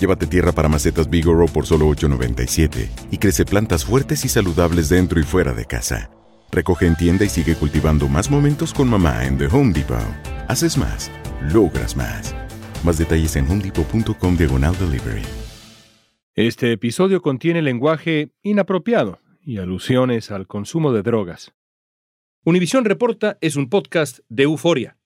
Llévate tierra para macetas Bigoro por solo $8.97 y crece plantas fuertes y saludables dentro y fuera de casa. Recoge en tienda y sigue cultivando más momentos con mamá en The Home Depot. Haces más, logras más. Más detalles en homedepot.com diagonal delivery. Este episodio contiene lenguaje inapropiado y alusiones al consumo de drogas. Univisión Reporta es un podcast de euforia.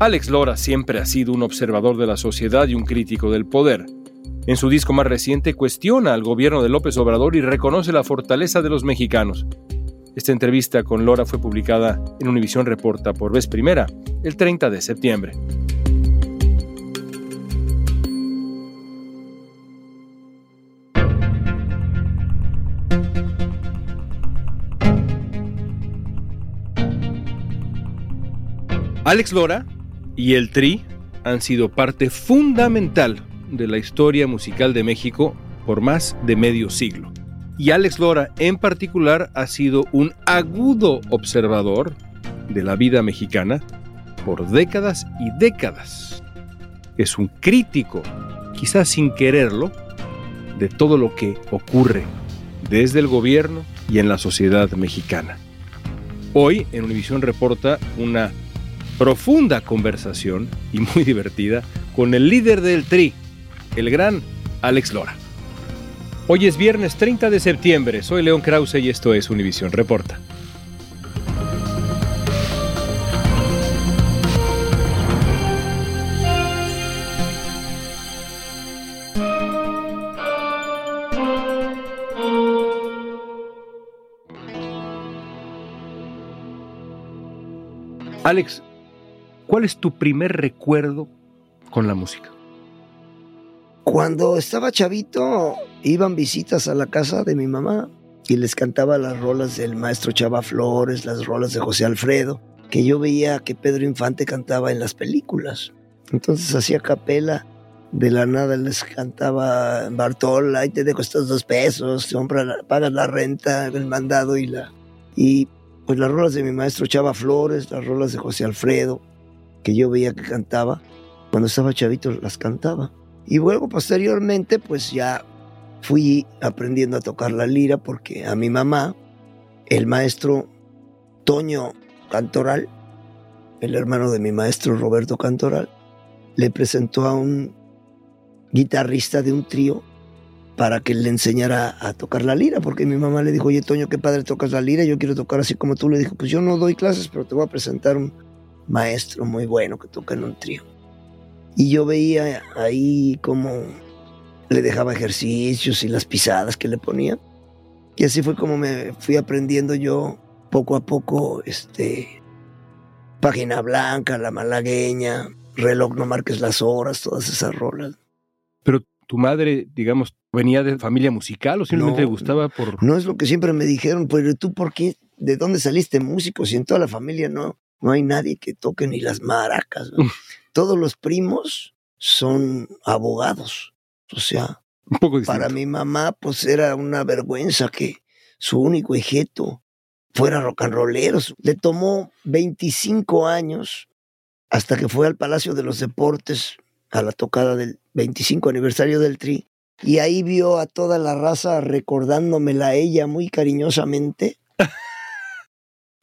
Alex Lora siempre ha sido un observador de la sociedad y un crítico del poder. En su disco más reciente cuestiona al gobierno de López Obrador y reconoce la fortaleza de los mexicanos. Esta entrevista con Lora fue publicada en Univisión Reporta por vez primera el 30 de septiembre. Alex Lora y el Tri han sido parte fundamental de la historia musical de México por más de medio siglo. Y Alex Lora en particular ha sido un agudo observador de la vida mexicana por décadas y décadas. Es un crítico, quizás sin quererlo, de todo lo que ocurre desde el gobierno y en la sociedad mexicana. Hoy en Univisión reporta una profunda conversación y muy divertida con el líder del TRI, el gran Alex Lora. Hoy es viernes 30 de septiembre, soy León Krause y esto es Univisión Reporta. Alex, ¿cuál es tu primer recuerdo con la música? Cuando estaba chavito, iban visitas a la casa de mi mamá y les cantaba las rolas del maestro Chava Flores, las rolas de José Alfredo, que yo veía que Pedro Infante cantaba en las películas. Entonces hacía capela, de la nada les cantaba Bartol, ahí te dejo estos dos pesos, compra, pagas la renta, el mandado y la... Y pues las rolas de mi maestro Chava Flores, las rolas de José Alfredo, que yo veía que cantaba, cuando estaba chavito las cantaba. Y luego posteriormente pues ya fui aprendiendo a tocar la lira porque a mi mamá, el maestro Toño Cantoral, el hermano de mi maestro Roberto Cantoral, le presentó a un guitarrista de un trío para que le enseñara a tocar la lira, porque mi mamá le dijo, oye Toño, qué padre tocas la lira, yo quiero tocar así como tú. Le dijo, pues yo no doy clases, pero te voy a presentar un maestro muy bueno que toca en un trío. Y yo veía ahí como le dejaba ejercicios y las pisadas que le ponía. Y así fue como me fui aprendiendo yo poco a poco, este, Página Blanca, La Malagueña, Reloj No Marques las Horas, todas esas rolas. Pero tu madre, digamos, venía de familia musical o simplemente le gustaba por... No es lo que siempre me dijeron, pero tú por qué, de dónde saliste músico si en toda la familia no, no hay nadie que toque ni las maracas. Todos los primos son abogados. O sea, Un poco para mi mamá, pues era una vergüenza que su único hijeto fuera rock and rollero. Le tomó 25 años hasta que fue al Palacio de los Deportes a la tocada del 25 aniversario del Tri. Y ahí vio a toda la raza recordándomela a ella muy cariñosamente.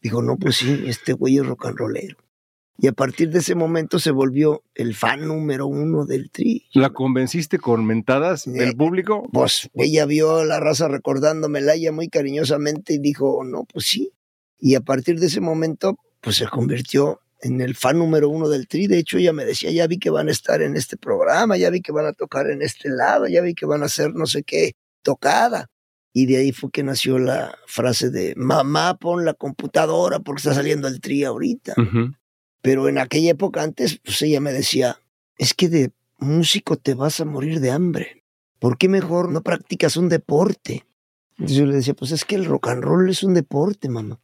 Dijo, no, pues sí, este güey es rock and rollero. Y a partir de ese momento se volvió el fan número uno del Tri. ¿La convenciste con mentadas del Eh, público? Pues ella vio a la raza recordándomela ella muy cariñosamente y dijo, no, pues sí. Y a partir de ese momento, pues se convirtió en el fan número uno del Tri. De hecho, ella me decía, ya vi que van a estar en este programa, ya vi que van a tocar en este lado, ya vi que van a hacer no sé qué tocada. Y de ahí fue que nació la frase de, mamá, pon la computadora porque está saliendo el Tri ahorita. Pero en aquella época antes, pues ella me decía, es que de músico te vas a morir de hambre. ¿Por qué mejor no practicas un deporte? Entonces yo le decía, pues es que el rock and roll es un deporte, mamá.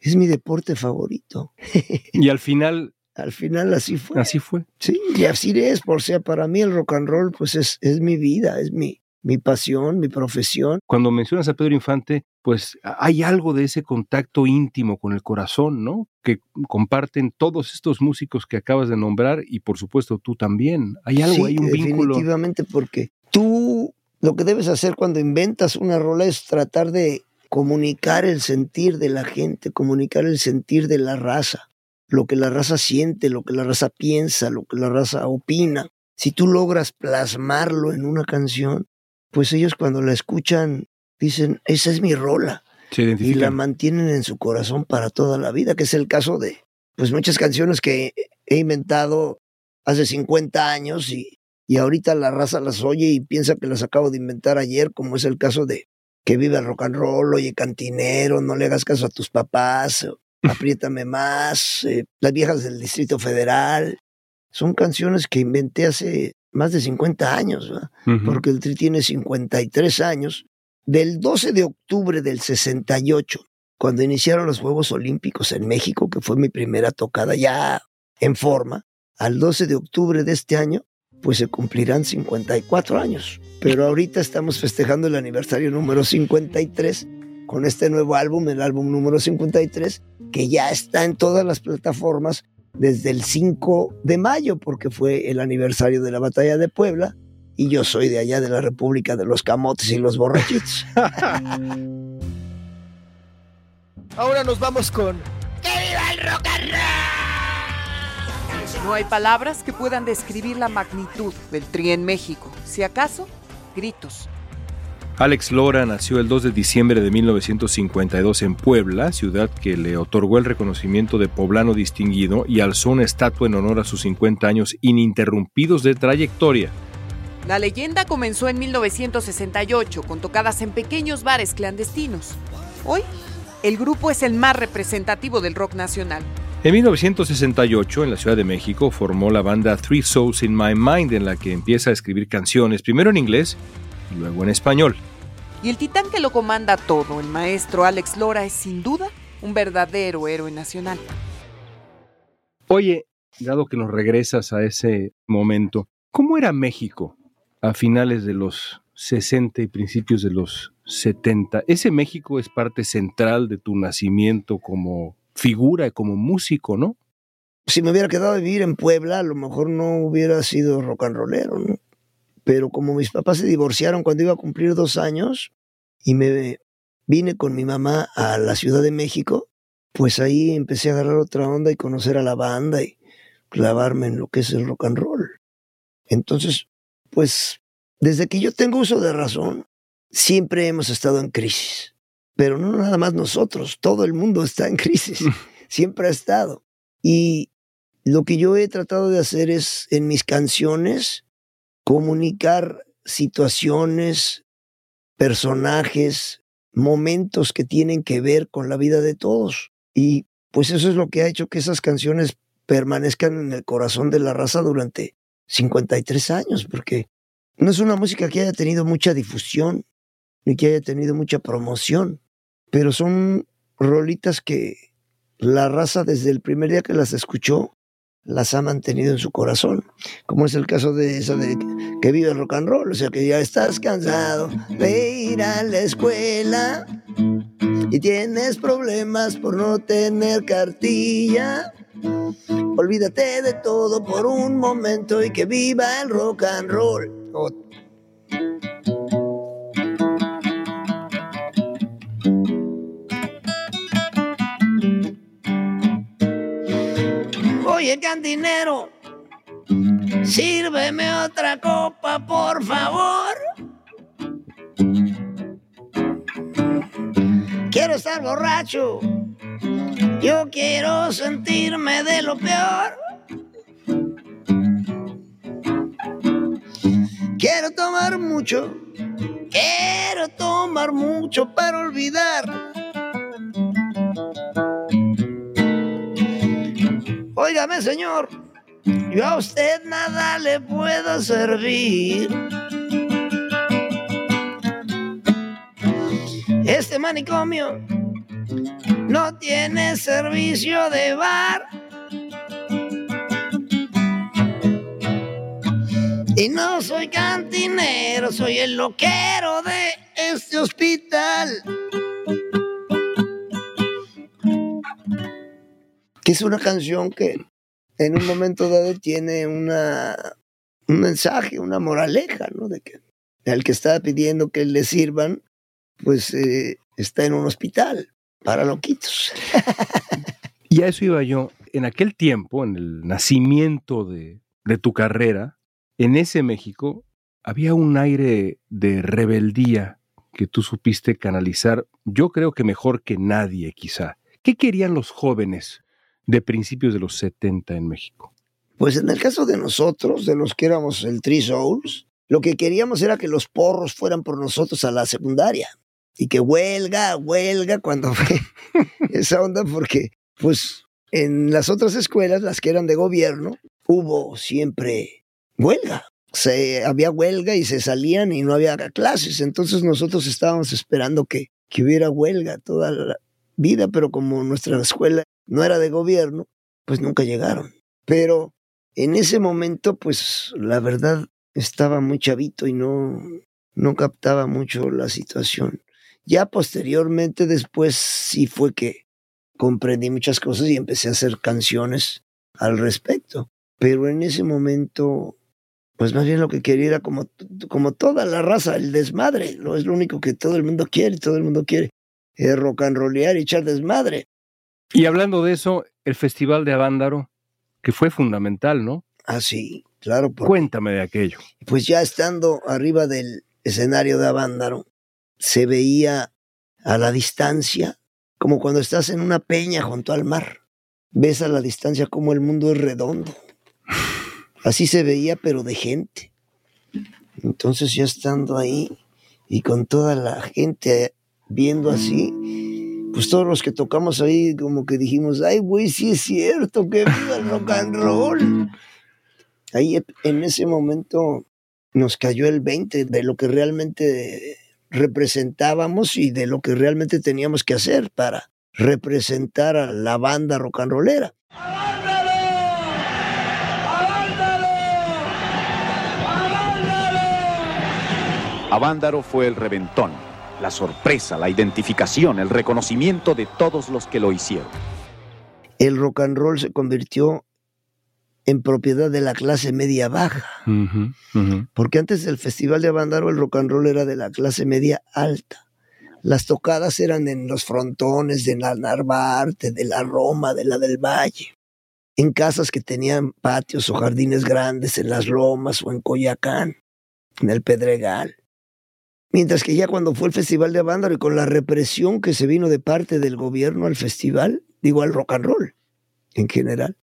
Es mi deporte favorito. Y al final, Al final así fue. así fue. Sí, y así es. Por sea, para mí el rock and roll, pues es, es mi vida, es mi, mi pasión, mi profesión. Cuando mencionas a Pedro Infante, pues hay algo de ese contacto íntimo con el corazón, ¿no? Que comparten todos estos músicos que acabas de nombrar y por supuesto tú también. Hay algo, Sí, hay un vínculo. Definitivamente, porque tú lo que debes hacer cuando inventas una rola es tratar de comunicar el sentir de la gente, comunicar el sentir de la raza, lo que la raza siente, lo que la raza piensa, lo que la raza opina. Si tú logras plasmarlo en una canción, pues ellos cuando la escuchan dicen, esa es mi rola Se y la mantienen en su corazón para toda la vida, que es el caso de pues muchas canciones que he inventado hace 50 años y, y ahorita la raza las oye y piensa que las acabo de inventar ayer, como es el caso de que vive el rock and roll, oye cantinero, no le hagas caso a tus papás, apriétame más, eh, las viejas del Distrito Federal. Son canciones que inventé hace más de 50 años, ¿verdad? Ujú. porque el Tri tiene 53 años, del 12 de octubre del 68, cuando iniciaron los Juegos Olímpicos en México, que fue mi primera tocada ya en forma, al 12 de octubre de este año, pues se cumplirán 54 años. Pero ahorita estamos festejando el aniversario número 53 con este nuevo álbum, el álbum número 53, que ya está en todas las plataformas desde el 5 de mayo, porque fue el aniversario de la batalla de Puebla, y yo soy de allá de la República de los Camotes y los Borrachitos. Ahora nos vamos con No hay palabras que puedan describir la magnitud del Tri en México. Si acaso, gritos. Alex Lora nació el 2 de diciembre de 1952 en Puebla, ciudad que le otorgó el reconocimiento de poblano distinguido y alzó una estatua en honor a sus 50 años ininterrumpidos de trayectoria. La leyenda comenzó en 1968 con tocadas en pequeños bares clandestinos. Hoy, el grupo es el más representativo del rock nacional. En 1968, en la Ciudad de México, formó la banda Three Souls in My Mind, en la que empieza a escribir canciones, primero en inglés luego en español. Y el titán que lo comanda todo, el maestro Alex Lora, es sin duda un verdadero héroe nacional. Oye, dado que nos regresas a ese momento, ¿cómo era México a finales de los 60 y principios de los 70? Ese México es parte central de tu nacimiento como figura, como músico, ¿no? si me hubiera quedado a vivir en Puebla, a lo mejor no hubiera sido rock and rollero, ¿no? Pero como mis papás se divorciaron cuando iba a cumplir dos años y me vine con mi mamá a la Ciudad de México, pues ahí empecé a agarrar otra onda y conocer a la banda y clavarme en lo que es el rock and roll. Entonces, pues desde que yo tengo uso de razón, siempre hemos estado en crisis. Pero no nada más nosotros, todo el mundo está en crisis. Siempre ha estado. Y lo que yo he tratado de hacer es, en mis canciones, comunicar situaciones, personajes, momentos que tienen que ver con la vida de todos. Y pues eso es lo que ha hecho que esas canciones permanezcan en el corazón de la raza durante 53 años, porque no es una música que haya tenido mucha difusión, ni que haya tenido mucha promoción, pero son rolitas que la raza desde el primer día que las escuchó las ha mantenido en su corazón, como es el caso de esa de que vive el rock and roll, o sea que ya estás cansado de ir a la escuela y tienes problemas por no tener cartilla. Olvídate de todo por un momento y que viva el rock and roll. Oye, cantinero, sírveme otra copa, por favor. Quiero estar borracho. Yo quiero sentirme de lo peor. Quiero tomar mucho. Quiero tomar mucho para olvidar. Óigame, señor, yo a usted nada le puedo servir. Este manicomio no tiene servicio de bar. Y no soy cantinero, soy el loquero de este hospital. Que es una canción que en un momento dado tiene una, un mensaje, una moraleja, ¿no? De que el que está pidiendo que le sirvan, pues eh, está en un hospital para loquitos. y a eso iba yo. En aquel tiempo, en el nacimiento de, de tu carrera, en ese México había un aire de rebeldía que tú supiste canalizar, yo creo que mejor que nadie quizá. ¿Qué querían los jóvenes de principios de los 70 en México? Pues en el caso de nosotros, de los que éramos el Three Souls, lo que queríamos era que los porros fueran por nosotros a la secundaria y que huelga, huelga cuando fue esa onda, porque pues en las otras escuelas, las que eran de gobierno, hubo siempre huelga. Se, había huelga y se salían y no había clases. Entonces nosotros estábamos esperando que, que hubiera huelga toda la vida, pero como nuestra escuela no era de gobierno, pues nunca llegaron. Pero en ese momento, pues la verdad estaba muy chavito y no, no captaba mucho la situación. Ya posteriormente, después sí fue que comprendí muchas cosas y empecé a hacer canciones al respecto. Pero en ese momento, pues más bien lo que quería era como, como toda la raza, el desmadre. No es lo único que todo el mundo quiere, todo el mundo quiere es rock and rollear y echar desmadre. Y hablando de eso, el Festival de Avándaro, que fue fundamental, ¿no? Ah, sí, claro. Cuéntame de aquello. Pues ya estando arriba del escenario de Avándaro, se veía a la distancia, como cuando estás en una peña junto al mar. Ves a la distancia como el mundo es redondo. Así se veía, pero de gente. Entonces ya estando ahí y con toda la gente viendo así, pues todos los que tocamos ahí como que dijimos, ay, güey, sí es cierto, que viva el rock and roll. Ahí en ese momento nos cayó el 20 de lo que realmente representábamos y de lo que realmente teníamos que hacer para representar a la banda rock and rollera. Avándaro fue el reventón, la sorpresa, la identificación, el reconocimiento de todos los que lo hicieron. El rock and roll se convirtió en propiedad de la clase media baja. Porque antes del Festival de Avándaro el rock and roll era de la clase media alta. Las tocadas eran en los frontones de la Narvarte, de la Roma, de la del Valle. En casas que tenían patios o jardines grandes en las lomas o en Coyacán, en el Pedregal. Mientras que ya cuando fue el Festival de Avándaro y con la represión que se vino de parte del gobierno al festival, digo al rock and roll en general,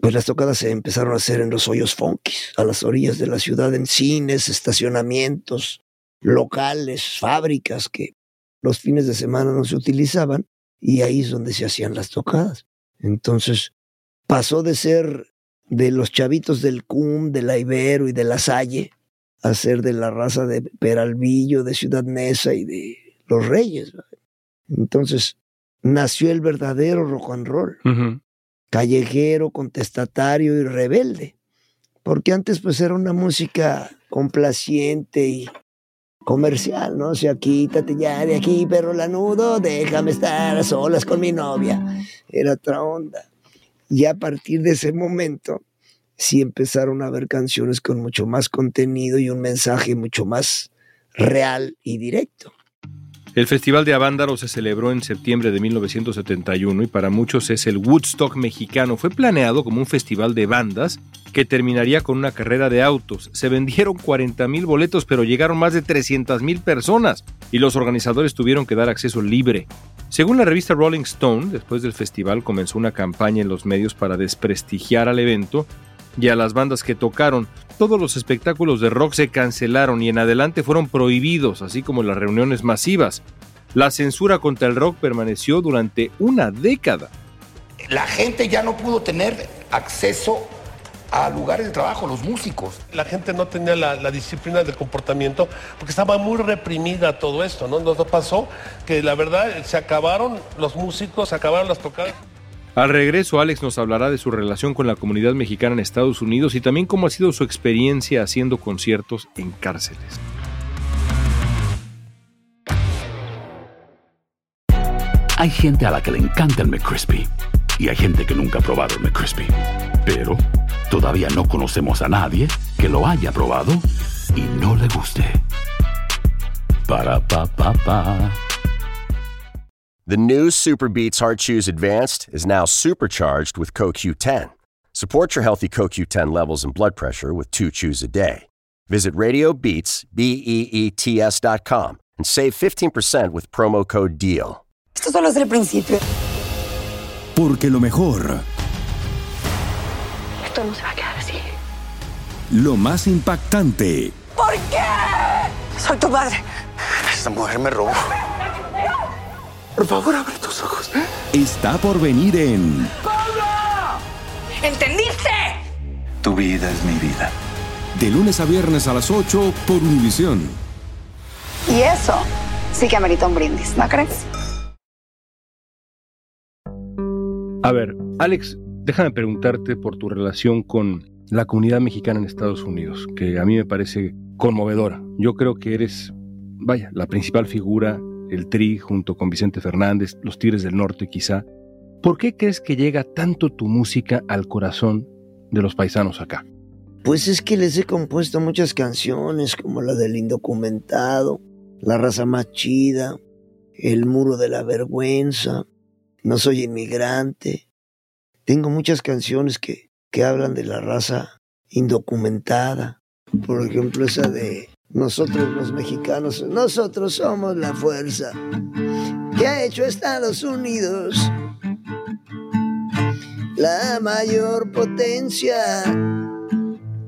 pues las tocadas se empezaron a hacer en los hoyos funkis, a las orillas de la ciudad, en cines, estacionamientos, locales, fábricas que los fines de semana no se utilizaban y ahí es donde se hacían las tocadas. Entonces pasó de ser de los chavitos del CUM, de la Ibero y de la Salle, a ser de la raza de Peralvillo, de Ciudad Neza y de los Reyes. Entonces nació el verdadero rock and roll, callejero, contestatario y rebelde, porque antes pues era una música complaciente y comercial, ¿no? O sea, quítate ya de aquí, perro lanudo, déjame estar a solas con mi novia. Era otra onda. Y a partir de ese momento, sí empezaron a haber canciones con mucho más contenido y un mensaje mucho más real y directo. El Festival de Avándaro se celebró en septiembre de 1971 y para muchos es el Woodstock mexicano. Fue planeado como un festival de bandas que terminaría con una carrera de autos. Se vendieron 40 mil boletos, pero llegaron más de 300 mil personas y los organizadores tuvieron que dar acceso libre. Según la revista Rolling Stone, después del festival comenzó una campaña en los medios para desprestigiar al evento y a las bandas que tocaron. Todos los espectáculos de rock se cancelaron y en adelante fueron prohibidos, así como las reuniones masivas. La censura contra el rock permaneció durante una década. La gente ya no pudo tener acceso a lugares de trabajo, los músicos. La gente no tenía la, disciplina de comportamiento porque estaba muy reprimida todo esto, ¿no? Nos pasó que la verdad se acabaron los músicos, se acabaron las tocadas. Al regreso, Alex nos hablará de su relación con la comunidad mexicana en Estados Unidos y también cómo ha sido su experiencia haciendo conciertos en cárceles. Hay gente a la que le encanta el McCrispy y hay gente que nunca ha probado el McCrispy. Pero todavía no conocemos a nadie que lo haya probado y no le guste. Para pa pa pa. The new Super Beats Heart Chews Advanced is now supercharged with CoQ10. Support your healthy CoQ10 levels and blood pressure with two chews a day. Visit RadioBeats, B-E-E-T-S dot com and save 15% with promo code DEAL. Esto solo es el principio. Porque lo mejor... Esto no se va a quedar así. Lo más impactante... ¿Por qué? Soy tu padre. Esta mujer me robó. Por favor, abre tus ojos. Está por venir en. ¡Pablo! ¿Entendiste? Tu vida es mi vida. De lunes a viernes a las 8 por Univisión. Y eso sí que amerita un brindis, ¿no crees? A ver, Alex, déjame preguntarte por tu relación con la comunidad mexicana en Estados Unidos, que a mí me parece conmovedora. Yo creo que eres, vaya, la principal figura el Tri junto con Vicente Fernández, los Tigres del Norte quizá. ¿Por qué crees que llega tanto tu música al corazón de los paisanos acá? Pues es que les he compuesto muchas canciones como la del indocumentado, La raza más chida, El muro de la vergüenza, No soy inmigrante. Tengo muchas canciones que, que hablan de la raza indocumentada. Por ejemplo, esa de nosotros los mexicanos, nosotros somos la fuerza que ha hecho Estados Unidos la mayor potencia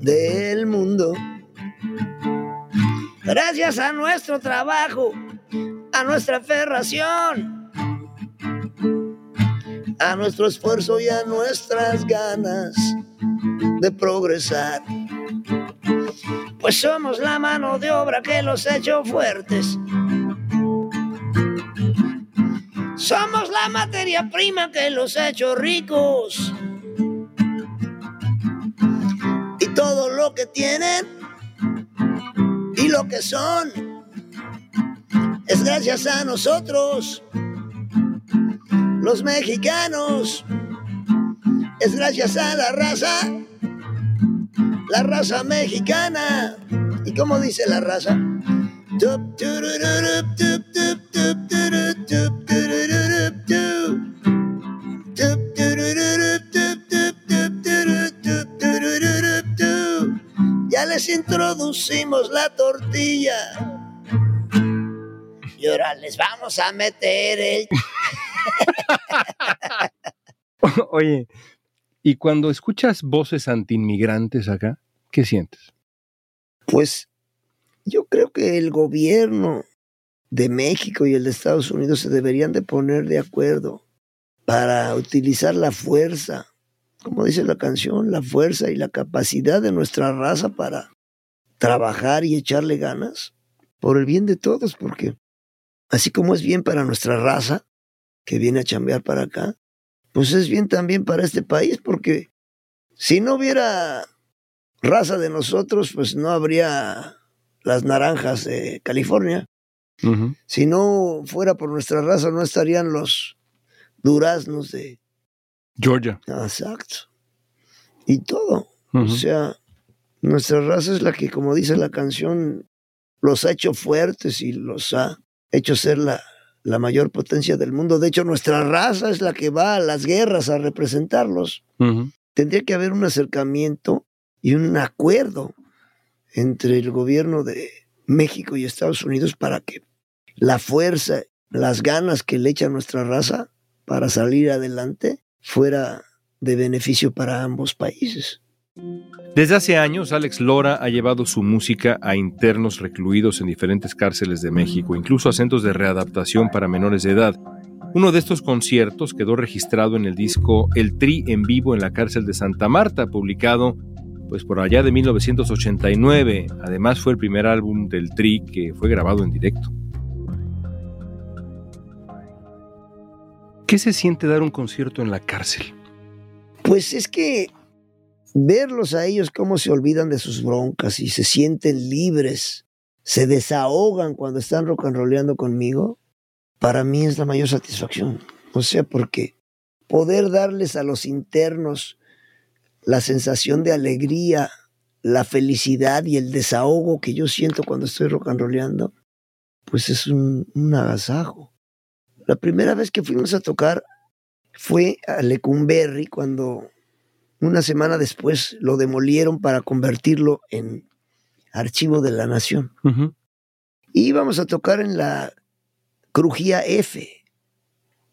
del mundo. Gracias a nuestro trabajo, a nuestra ferración, a nuestro esfuerzo y a nuestras ganas de progresar pues somos la mano de obra que los ha hecho fuertes. Somos la materia prima que los ha hecho ricos. Y todo lo que tienen y lo que son es gracias a nosotros, los mexicanos. Es gracias a la raza la raza mexicana. ¿Y cómo dice la raza? Ya les introducimos la tortilla. Y ahora les vamos a meter el... Oye, y cuando escuchas voces antiinmigrantes acá, ¿qué sientes? Pues yo creo que el gobierno de México y el de Estados Unidos se deberían de poner de acuerdo para utilizar la fuerza, como dice la canción, la fuerza y la capacidad de nuestra raza para trabajar y echarle ganas por el bien de todos, porque así como es bien para nuestra raza que viene a chambear para acá, pues es bien también para este país, porque si no hubiera raza de nosotros, pues no habría las naranjas de California. Si no fuera por nuestra raza, no estarían los duraznos de Georgia. Exacto. Y todo. O sea, nuestra raza es la que, como dice la canción, los ha hecho fuertes y los ha hecho ser la, la mayor potencia del mundo. De hecho, nuestra raza es la que va a las guerras a representarlos. Tendría que haber un acercamiento y un acuerdo entre el gobierno de México y Estados Unidos para que la fuerza, las ganas que le echa nuestra raza para salir adelante fuera de beneficio para ambos países. Desde hace años, Alex Lora ha llevado su música a internos recluidos en diferentes cárceles de México, incluso a centros de readaptación para menores de edad. Uno de estos conciertos quedó registrado en el disco El Tri en vivo en la cárcel de Santa Marta, publicado pues por allá de 1989. Además fue el primer álbum del Tri que fue grabado en directo. ¿Qué se siente dar un concierto en la cárcel? Pues es que verlos a ellos cómo se olvidan de sus broncas y se sienten libres, se desahogan cuando están rock and rollando conmigo, para mí es la mayor satisfacción. O sea, porque poder darles a los internos la sensación de alegría, la felicidad y el desahogo que yo siento cuando estoy rock and rollando, pues es un, agasajo. La primera vez que fuimos a tocar fue a Lecumberri cuando una semana después lo demolieron para convertirlo en archivo de la nación. Y íbamos a tocar en la crujía F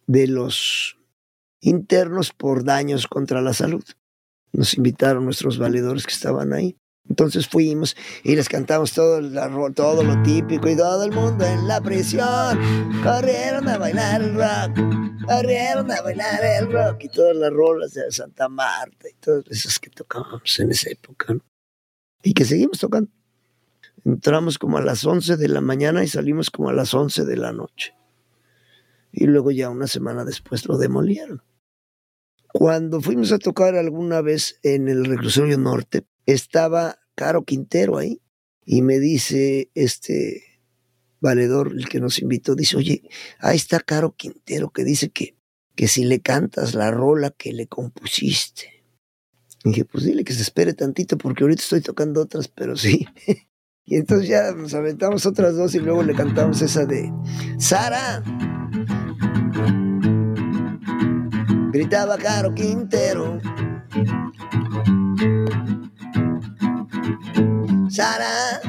de los internos por daños contra la salud. Nos invitaron nuestros valedores que estaban ahí. Entonces fuimos y les cantamos todo, todo lo típico y todo el mundo en la prisión. Corrieron a bailar el rock, corrieron a bailar el rock y todas las rolas de Santa Marta y todas esas que tocábamos en esa época. Y que seguimos tocando. Entramos como a las 11 de la mañana y salimos como a las 11 de la noche. Y luego ya una semana después lo demolieron. Cuando fuimos a tocar alguna vez en el reclusorio norte, estaba Caro Quintero ahí y me dice este valedor, el que nos invitó, dice, oye, ahí está Caro Quintero que dice que, que si le cantas la rola que le compusiste. Y dije, pues dile que se espere tantito porque ahorita estoy tocando otras, pero sí. y entonces ya nos aventamos otras dos y luego le cantamos esa de Sara. Gritaba Caro Quintero. Sara.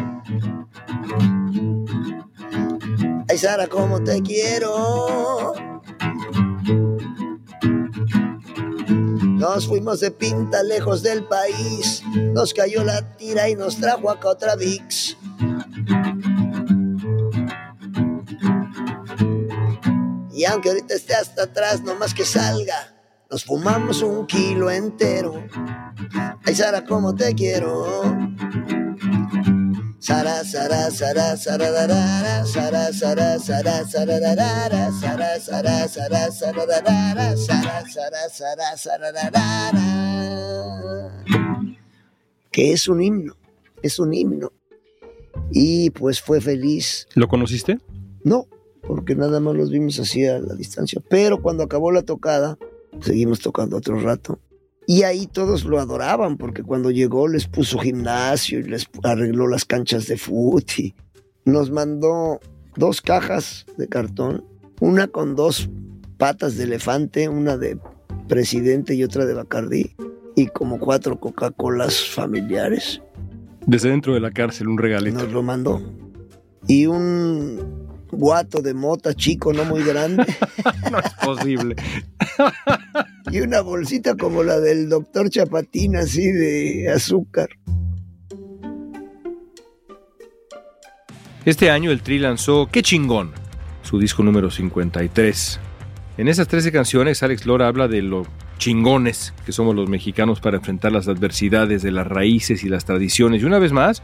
Ay, Sara, cómo te quiero. Nos fuimos de pinta lejos del país. Nos cayó la tira y nos trajo acá otra VIX. Y aunque ahorita esté hasta atrás, no más que salga, nos fumamos un kilo entero. Ay, Sara, cómo te quiero. Sara, Sara, Sara, Sara, Sara, Sara, Sara, Sara, Sara, Sara, Sara, Sara, Sara, Sara, Sara, Sara, Sara, Sara, que es un himno, es un himno. Y pues fue feliz. ¿Lo conociste? No, porque nada más los vimos así a la distancia. Pero cuando acabó la tocada, seguimos tocando otro rato. Y ahí todos lo adoraban, porque cuando llegó les puso gimnasio y les arregló las canchas de fútbol. Y nos mandó dos cajas de cartón, una con dos patas de elefante, una de presidente y otra de Bacardí, y como cuatro Coca-Colas familiares. Desde dentro de la cárcel, un regalito. Nos lo mandó. Y un guato de mota chico, no muy grande. no es posible. y una bolsita como la del doctor Chapatín, así de azúcar. Este año el Tri lanzó Qué chingón, su disco número 53. En esas 13 canciones, Alex Lora habla de lo chingones que somos los mexicanos para enfrentar las adversidades de las raíces y las tradiciones. Y una vez más,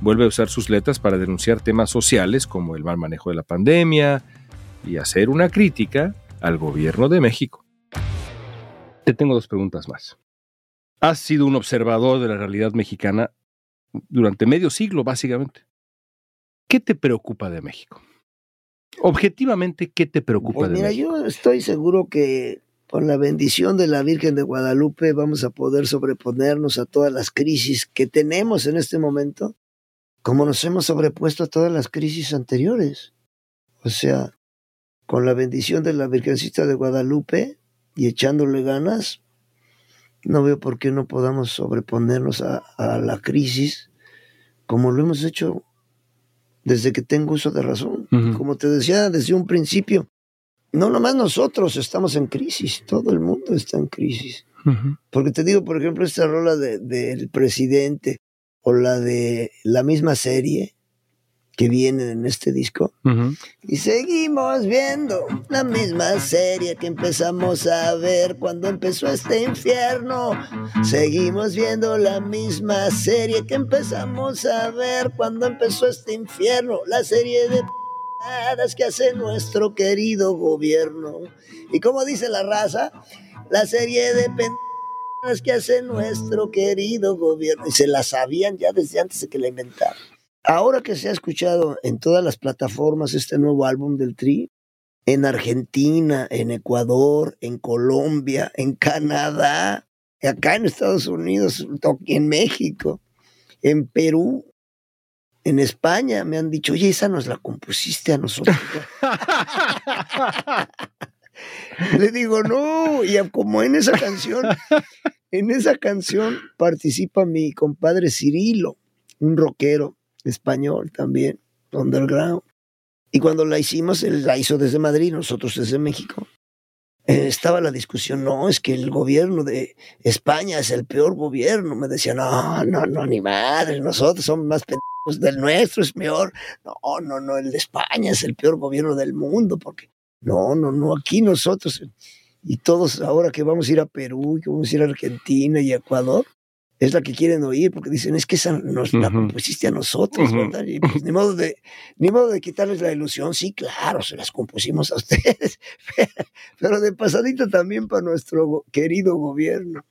vuelve a usar sus letras para denunciar temas sociales como el mal manejo de la pandemia y hacer una crítica al gobierno de México. Te tengo dos preguntas más. Has sido un observador de la realidad mexicana durante medio siglo, básicamente. ¿Qué te preocupa de México? Objetivamente, ¿qué te preocupa pues de mira, México? yo estoy seguro que con la bendición de la Virgen de Guadalupe vamos a poder sobreponernos a todas las crisis que tenemos en este momento como nos hemos sobrepuesto a todas las crisis anteriores. O sea, con la bendición de la Virgencita de Guadalupe y echándole ganas, no veo por qué no podamos sobreponernos a, a la crisis como lo hemos hecho desde que tengo uso de razón. Como te decía desde un principio, no nomás nosotros estamos en crisis, todo el mundo está en crisis. Porque te digo, por ejemplo, esta rola del de, presidente o la de la misma serie, que vienen en este disco. Y seguimos viendo la misma serie que empezamos a ver cuando empezó este infierno. Seguimos viendo la misma serie que empezamos a ver cuando empezó este infierno. La serie de que hace nuestro querido gobierno. Y como dice la raza, la serie de que hace nuestro querido gobierno. Y se la sabían ya desde antes de que la inventaran. Ahora que se ha escuchado en todas las plataformas este nuevo álbum del Tri, en Argentina, en Ecuador, en Colombia, en Canadá, acá en Estados Unidos, en México, en Perú, en España, me han dicho, oye, esa nos la compusiste a nosotros. Le digo, no, y como en esa canción, en esa canción participa mi compadre Cirilo, un rockero español también, underground. Y cuando la hicimos, él la hizo desde Madrid, nosotros desde México. Eh, estaba la discusión, no, es que el gobierno de España es el peor gobierno. Me decía, no, no, no, ni madre, nosotros somos más pendejos, del nuestro es peor. No, no, no, el de España es el peor gobierno del mundo, porque no, no, no, aquí nosotros, y todos ahora que vamos a ir a Perú, que vamos a ir a Argentina y Ecuador, es la que quieren oír, porque dicen, es que esa nos la compusiste a nosotros, ¿verdad? Y pues, ni, modo de, ni modo de quitarles la ilusión, sí, claro, se las compusimos a ustedes, pero de pasadita también para nuestro querido gobierno.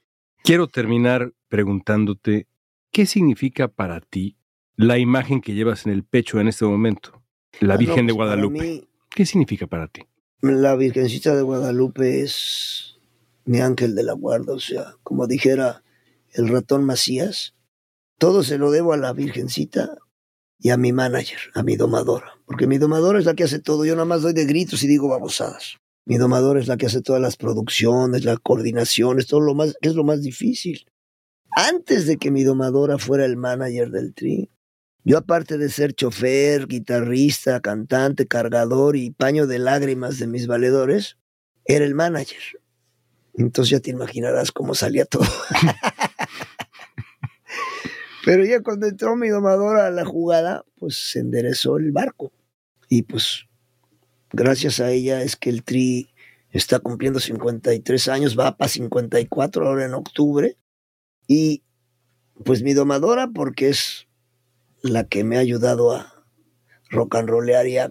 Quiero terminar preguntándote, ¿qué significa para ti la imagen que llevas en el pecho en este momento? La ah, Virgen de pues, Guadalupe. ¿Qué significa para ti? La Virgencita de Guadalupe es mi ángel de la guarda, o sea, como dijera el ratón Macías, todo se lo debo a la Virgencita y a mi manager, a mi domadora, porque mi domadora es la que hace todo, yo nada más doy de gritos y digo babosadas. Mi domadora es la que hace todas las producciones, las coordinaciones, todo lo más, que es lo más difícil. Antes de que mi domadora fuera el manager del tri, yo aparte de ser chofer, guitarrista, cantante, cargador y paño de lágrimas de mis valedores, era el manager. Entonces ya te imaginarás cómo salía todo. Pero ya cuando entró mi domadora a la jugada, pues se enderezó el barco. Y pues gracias a ella es que el Tri está cumpliendo 53 años, va para 54 ahora en octubre. Y pues mi domadora, porque es la que me ha ayudado a rock and rollear y a...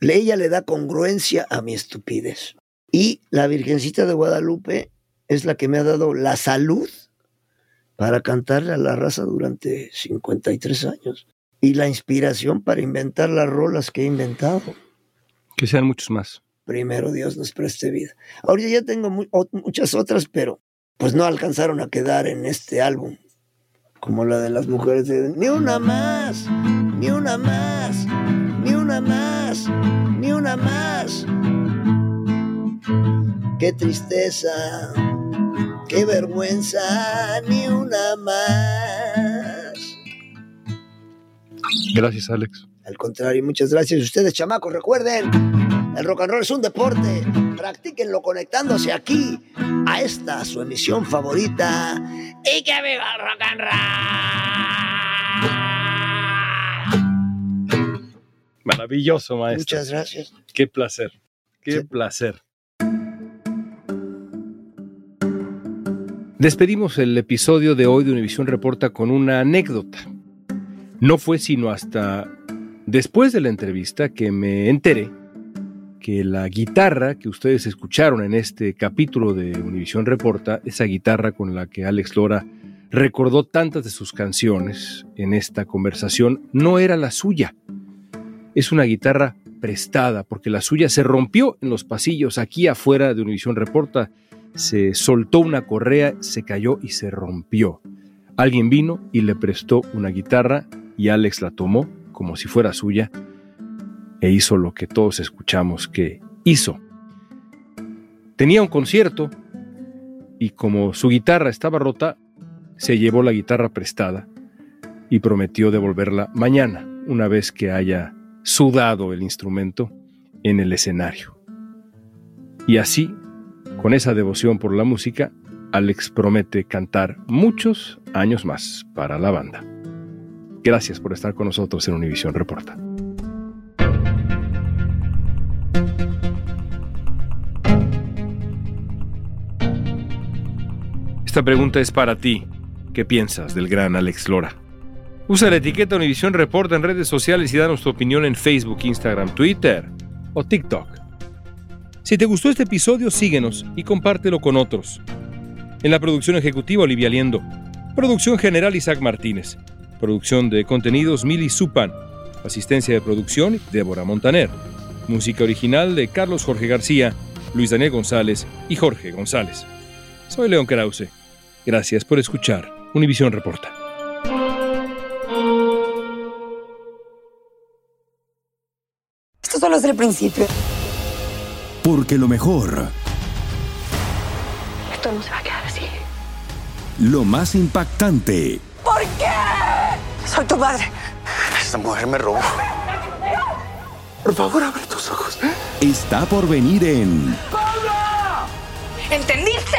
Ella le da congruencia a mi estupidez. Y la Virgencita de Guadalupe es la que me ha dado la salud para cantarle a la raza durante 53 años y la inspiración para inventar las rolas que he inventado. Que sean muchos más. Primero Dios nos preste vida. Ahora ya tengo muchas otras, pero pues no alcanzaron a quedar en este álbum. Como la de las mujeres de ni una más, ni una más, ni una más, ni una más. Qué tristeza qué vergüenza, ni una más. Gracias, Alex. Al contrario, muchas gracias. Ustedes, chamacos, recuerden, el rock and roll es un deporte. Practíquenlo conectándose aquí a esta su emisión favorita. Y que viva el rock and roll. Maravilloso, maestro. Muchas gracias. Qué placer. Qué placer. Despedimos el episodio de hoy de Univisión Reporta con una anécdota. No fue sino hasta después de la entrevista que me enteré que la guitarra que ustedes escucharon en este capítulo de Univisión Reporta, esa guitarra con la que Alex Lora recordó tantas de sus canciones en esta conversación, no era la suya. Es una guitarra prestada porque la suya se rompió en los pasillos aquí afuera de Univisión Reporta se soltó una correa, se cayó y se rompió. Alguien vino y le prestó una guitarra y Alex la tomó como si fuera suya e hizo lo que todos escuchamos que hizo. Tenía un concierto y como su guitarra estaba rota, se llevó la guitarra prestada y prometió devolverla mañana, una vez que haya sudado el instrumento en el escenario. Y así, con esa devoción por la música, Alex promete cantar muchos años más para la banda. Gracias por estar con nosotros en Univision Reporta. Esta pregunta es para ti. ¿Qué piensas del gran Alex Lora? Usa la etiqueta Univision Reporta en redes sociales y danos tu opinión en Facebook, Instagram, Twitter o TikTok. Si te gustó este episodio, síguenos y compártelo con otros. En la producción ejecutiva, Olivia Liendo. Producción general, Isaac Martínez. Producción de contenidos, Mili Supan. Asistencia de producción, Débora Montaner. Música original de Carlos Jorge García, Luis Daniel González y Jorge González. Soy León Krause. Gracias por escuchar Univisión Reporta. Esto solo es el principio. Porque lo mejor, Esto no se va a quedar así. lo más impactante, ¿Por qué? Soy tu madre. Esta mujer me robó. Por favor, abre tus ojos. está por venir en ¿Entendiste?